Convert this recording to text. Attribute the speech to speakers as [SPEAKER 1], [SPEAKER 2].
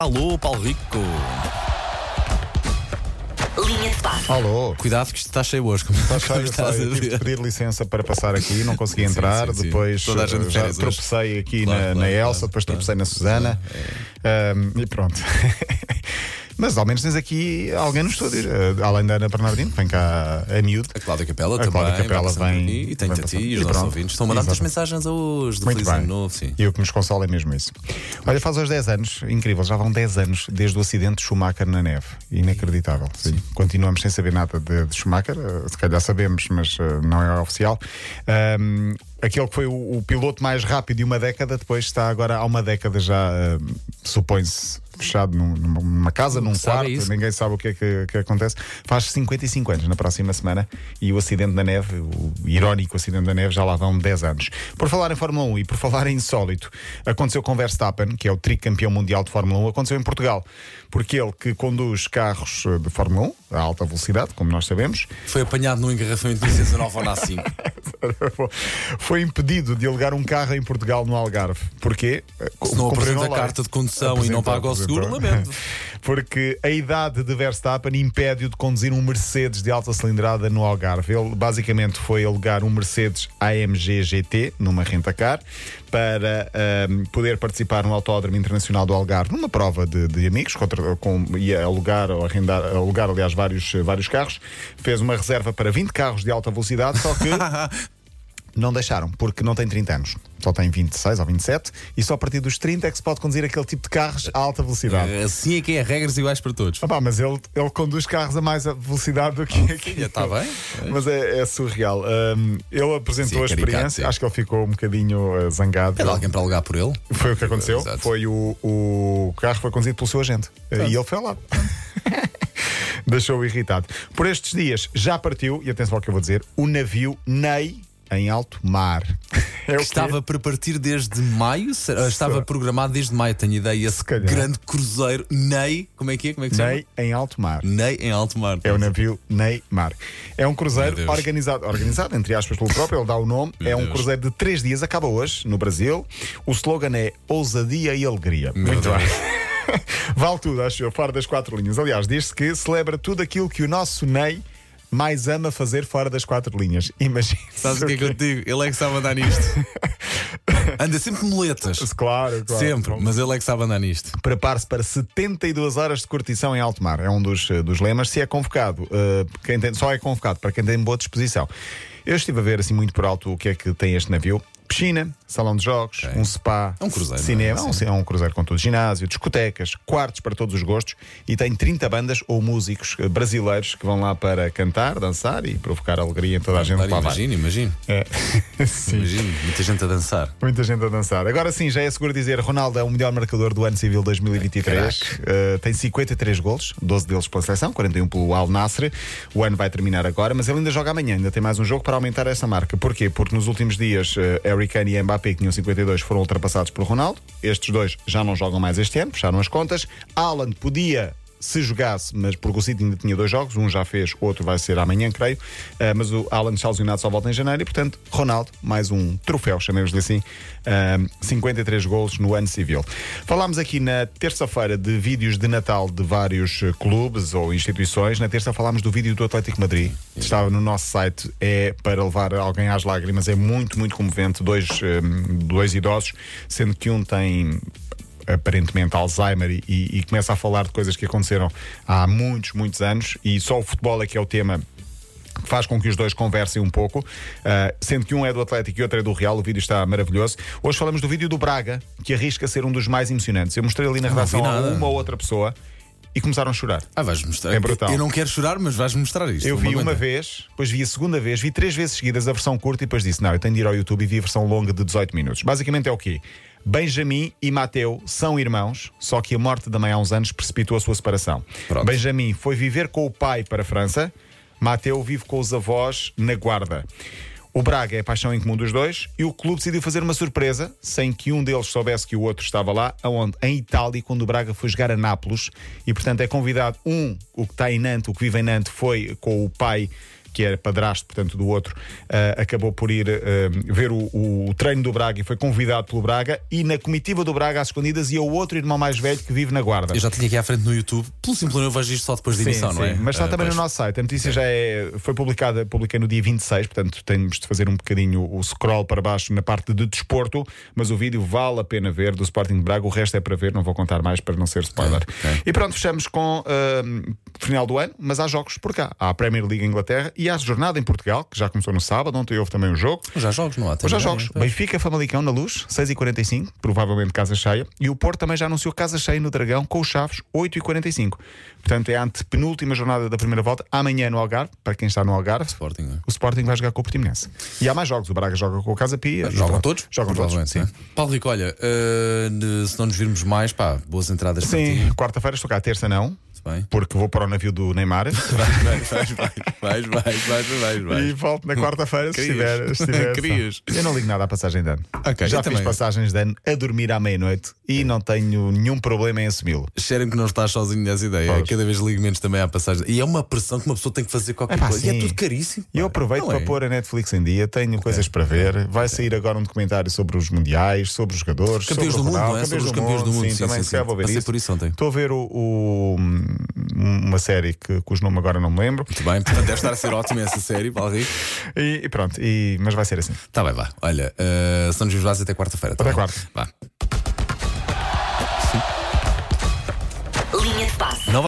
[SPEAKER 1] Alô, Paulo Rico.
[SPEAKER 2] Linha de passe.
[SPEAKER 3] Alô,
[SPEAKER 1] Cuidado que isto está cheio hoje. Como,
[SPEAKER 3] está
[SPEAKER 1] como
[SPEAKER 3] cheio,
[SPEAKER 1] estás
[SPEAKER 3] sei,
[SPEAKER 1] a
[SPEAKER 3] eu tive de
[SPEAKER 1] ver.
[SPEAKER 3] pedir licença para passar aqui, não consegui
[SPEAKER 1] Sim,
[SPEAKER 3] entrar.
[SPEAKER 1] sim, sim.
[SPEAKER 3] Depois
[SPEAKER 1] Toda a gente de
[SPEAKER 3] já
[SPEAKER 1] férias hoje.
[SPEAKER 3] tropecei aqui
[SPEAKER 1] Claro,
[SPEAKER 3] na,
[SPEAKER 1] claro,
[SPEAKER 3] na Elsa,
[SPEAKER 1] claro,
[SPEAKER 3] depois
[SPEAKER 1] claro.
[SPEAKER 3] tropecei na Susana. Ahm, e pronto. Mas ao menos tens aqui alguém no estúdio, eh, além da Ana Bernardino, que vem cá a miúdo.
[SPEAKER 1] A Cláudia Capela
[SPEAKER 3] A
[SPEAKER 1] também.
[SPEAKER 3] Cláudia Capela vem-
[SPEAKER 1] aqui. E
[SPEAKER 3] vem
[SPEAKER 1] a ti e os nossos ouvintes. Estão a mandar muitas mensagens hoje de
[SPEAKER 3] Muito
[SPEAKER 1] Feliz Ano
[SPEAKER 3] bem.
[SPEAKER 1] Novo. Sim.
[SPEAKER 3] E o que nos consola é mesmo isso. Olha, faz hoje 10 anos, incrível, já vão 10 anos desde o acidente de Schumacher na neve. Inacreditável. Sim. Continuamos sem saber nada de, de Schumacher, eh, se calhar sabemos, mas eh, não é oficial. Ahm, aquele que foi o, o piloto mais rápido de uma década, depois está agora há uma década já, eh, supõe-se. Fechado num- numa, casa, num quarto,
[SPEAKER 1] isso.
[SPEAKER 3] ninguém sabe o que é que, que acontece. Faz 55 anos na próxima semana e o acidente da neve, o irónico acidente da neve, já lá vão 10 anos. Por falar em Fórmula 1 e por falar em insólito, aconteceu com Verstappen, que é o tricampeão mundial de Fórmula 1, aconteceu em Portugal. Porque ele que conduz carros eh, de Fórmula 1 a alta velocidade, como nós sabemos,
[SPEAKER 1] Foi apanhado num engarrafamento de licença nova ou na 5.
[SPEAKER 3] foi impedido de alugar um carro em Portugal no Algarve. Porquê?
[SPEAKER 1] Se não apresenta
[SPEAKER 3] a
[SPEAKER 1] carta de condução e não
[SPEAKER 3] Apresentou,
[SPEAKER 1] paga o seguro,
[SPEAKER 3] apresentou.
[SPEAKER 1] lamento.
[SPEAKER 3] Porque a idade de Verstappen impede-o de conduzir um Mercedes de alta cilindrada no Algarve. Ele basicamente foi alugar um Mercedes AMG GT numa rentacar para ahm, poder participar no Autódromo Internacional do Algarve numa prova de, de amigos, contra, com, ia alugar ou arrendar, alugar, aliás, vários, vários carros. Fez uma reserva para 20 carros de alta velocidade, só que não deixaram, porque não tem 30 anos. Só tem 26 ou 27 e só a partir dos 30 é que se pode conduzir aquele tipo de carros a alta velocidade.
[SPEAKER 1] Assim é que é regras iguais para todos.
[SPEAKER 3] Opa, mas ele, ele conduz carros a mais velocidade do que aqui.
[SPEAKER 1] filha, tá bem.
[SPEAKER 3] Mas é, é surreal. Um, ele apresentou
[SPEAKER 1] Sim, é
[SPEAKER 3] a experiência, acho que ele ficou um bocadinho uh, zangado.
[SPEAKER 1] Era alguém para alugar por ele?
[SPEAKER 3] Foi o que aconteceu.
[SPEAKER 1] Exato.
[SPEAKER 3] Foi o, o carro foi conduzido pelo seu agente. E ele foi lá. Deixou-o irritado. Por estes dias já partiu, e atenção ao que eu vou dizer, o navio Ney em alto mar. É
[SPEAKER 1] estava para partir desde maio? Estava programado desde maio, tenho ideia. Esse
[SPEAKER 3] calhar.
[SPEAKER 1] grande cruzeiro, Ney, como é que é? Como é que se chama?
[SPEAKER 3] Ney em alto mar.
[SPEAKER 1] Ney em alto mar.
[SPEAKER 3] É o navio Neymar. É um cruzeiro organizado, organizado, entre aspas, pelo próprio, ele dá o nome.
[SPEAKER 1] Meu
[SPEAKER 3] é um
[SPEAKER 1] Deus.
[SPEAKER 3] cruzeiro de três dias, acaba hoje, no Brasil. O slogan é ousadia e alegria.
[SPEAKER 1] Meu
[SPEAKER 3] Muito
[SPEAKER 1] Deus.
[SPEAKER 3] bem. vale tudo, acho eu, fora das quatro linhas. Aliás, diz-se que celebra tudo aquilo que o nosso Ney mais ama fazer fora das quatro linhas. Imagina.
[SPEAKER 1] Sabes o que é que eu te digo? Ele é que sabe andar nisto. Anda sempre de muletas.
[SPEAKER 3] Claro, claro.
[SPEAKER 1] Sempre, mas ele é que sabe andar nisto.
[SPEAKER 3] Prepare-se para 72 horas de curtição em alto mar. É um dos, eh, dos lemas. Se é convocado, eh, quem tem- só é convocado para quem tem boa disposição. Eu estive a ver assim muito por alto o que é que tem este navio. Piscina, salão de jogos,
[SPEAKER 1] Ok.
[SPEAKER 3] um spa,
[SPEAKER 1] É um cruzeiro,
[SPEAKER 3] cinema,
[SPEAKER 1] não é?
[SPEAKER 3] é um, é cruzeiro com tudo, ginásio, discotecas, quartos para todos os gostos e tem 30 bandas ou músicos eh, brasileiros que vão lá para cantar, dançar e provocar alegria em toda a gente.
[SPEAKER 1] Imagina, imagina.
[SPEAKER 3] É. Sim.
[SPEAKER 1] Imagina, muita gente a dançar.
[SPEAKER 3] Muita gente a dançar. Agora sim, já é seguro dizer: Ronaldo é o melhor marcador do ano civil 2023. Uh, tem 53 golos, 12 deles pela seleção, 41 pelo Al Nasser. O ano vai terminar agora, mas ele ainda joga amanhã, ainda tem mais um jogo para aumentar essa marca. Porquê? Porque nos últimos dias, uh, Harry Kane e Mbappé, que tinham 52, foram ultrapassados por Ronaldo. Estes dois já não jogam mais este ano, fecharam as contas. Alan podia se jogasse, mas porque o City ainda tinha dois jogos, um já fez, outro vai ser amanhã, creio. Uh, mas o Alan está lesionado só volta em janeiro e, portanto, Ronaldo, mais um troféu, chamemos-lhe assim, uh, 53 golos no ano civil. Falámos aqui na terça-feira de vídeos de Natal de vários clubes ou instituições. Na terça falámos do vídeo do Atlético Madrid, estava no nosso site, é para levar alguém às lágrimas, é muito, muito comovente. Dois, um, dois idosos, sendo que um tem aparentemente Alzheimer e, e começa a falar de coisas que aconteceram há muitos, muitos anos e só o futebol é que é o tema que faz com que os dois conversem um pouco, uh, sendo que um é do Atlético e outro é do Real. O vídeo está maravilhoso. Hoje falamos do vídeo do Braga, que arrisca ser um dos mais emocionantes. Eu mostrei ali na redação a uma ou outra pessoa e começaram a chorar.
[SPEAKER 1] Ah, vais mostrar.
[SPEAKER 3] É brutal.
[SPEAKER 1] Eu não quero chorar, mas vais mostrar isto.
[SPEAKER 3] Eu vi uma
[SPEAKER 1] aguenta.
[SPEAKER 3] vez, depois vi a segunda vez, vi três vezes seguidas a versão curta e depois disse: Não, eu tenho de ir ao YouTube e vi a versão longa de 18 minutos. Basicamente é o quê? Benjamin e Mateu são irmãos, só que a morte da mãe há uns anos precipitou a sua separação.
[SPEAKER 1] Pronto.
[SPEAKER 3] Benjamin foi viver com o pai para a França, Mateu vive com os avós na Guarda. O Braga é a paixão em comum dos dois e o clube decidiu fazer uma surpresa, sem que um deles soubesse que o outro estava lá, aonde? Em Itália, quando o Braga foi jogar a Nápoles, e portanto é convidado um, o que está em Nantes, o que vive em Nantes, foi com o pai que era padrasto, portanto, do outro, uh, acabou por ir uh, ver o, o, treino do Braga e foi convidado pelo Braga. E na comitiva do Braga às escondidas ia o outro irmão mais velho que vive na Guarda.
[SPEAKER 1] Eu já tinha aqui à frente no YouTube, pelo simples eu vejo isto só depois de emissão,
[SPEAKER 3] sim,
[SPEAKER 1] não é?
[SPEAKER 3] Mas está uh, também pois. no nosso site. A notícia já é, foi publicada, publiquei no dia 26, portanto temos de fazer um bocadinho o scroll para baixo na parte de desporto, mas o vídeo vale a pena ver do Sporting de Braga. O resto é para ver, não vou contar mais para não ser spoiler. Okay. E pronto, fechamos com uh, final do ano, mas há jogos por cá. Há a Premier League Inglaterra e há a jornada em Portugal, que já começou no sábado. Ontem houve também um jogo.
[SPEAKER 1] Já jogos, não há?
[SPEAKER 3] Já jogos. Bem, Benfica, Famalicão na luz, 6h45, provavelmente casa cheia. E o Porto também já anunciou casa cheia no Dragão com os Chaves, 8h45. Portanto, é a antepenúltima jornada da primeira volta. Amanhã no Algarve, para quem está no Algarve,
[SPEAKER 1] Sporting, é?
[SPEAKER 3] o Sporting vai jogar com o Portimonense. E há mais jogos. O Braga joga com o Casa Pia.
[SPEAKER 1] Jogam todos?
[SPEAKER 3] Jogam todos. Sim.
[SPEAKER 1] Paulo Rico, olha, uh, se não nos virmos mais, pá, boas entradas
[SPEAKER 3] Sim, quarta-feira estou cá, terça não
[SPEAKER 1] bem.
[SPEAKER 3] Porque vou para o navio do Neymar.
[SPEAKER 1] Vais, vais, vais, vais, vais, vais, vais,
[SPEAKER 3] E volto na quarta-feira se estiver. Se estiver Eu não ligo nada à passagem de ano.
[SPEAKER 1] Okay,
[SPEAKER 3] Já fiz também. passagens de ano a dormir à meia-noite e não tenho nenhum problema em assumi-lo.
[SPEAKER 1] Cheira-me que não estás sozinho nessa ideia. Pois. Cada vez ligo menos também à passagem. E é uma pressão que uma pessoa tem que fazer qualquer é, pá, coisa. Sim. E é tudo caríssimo.
[SPEAKER 3] E eu aproveito não para é. pôr a Netflix em dia. Tenho okay. coisas para ver. Vai okay. sair agora um documentário sobre os mundiais, sobre os jogadores.
[SPEAKER 1] Campeões
[SPEAKER 3] sobre
[SPEAKER 1] do mundo, não é?
[SPEAKER 3] Campeões, sobre do, campeões do mundo. Sim,
[SPEAKER 1] sim,
[SPEAKER 3] também
[SPEAKER 1] sim, sim.
[SPEAKER 3] vou ver isso.
[SPEAKER 1] por isso ontem.
[SPEAKER 3] Estou a ver o uma série que, cujo nome agora não me lembro.
[SPEAKER 1] Muito bem, portanto deve estar a ser ótima essa série, Paulo
[SPEAKER 3] e, e, pronto, e, mas vai ser assim.
[SPEAKER 1] Tá bem, vá. Olha, uh, São José até quarta-feira.
[SPEAKER 3] Tá até
[SPEAKER 1] bem?
[SPEAKER 3] quarta.
[SPEAKER 1] Vá.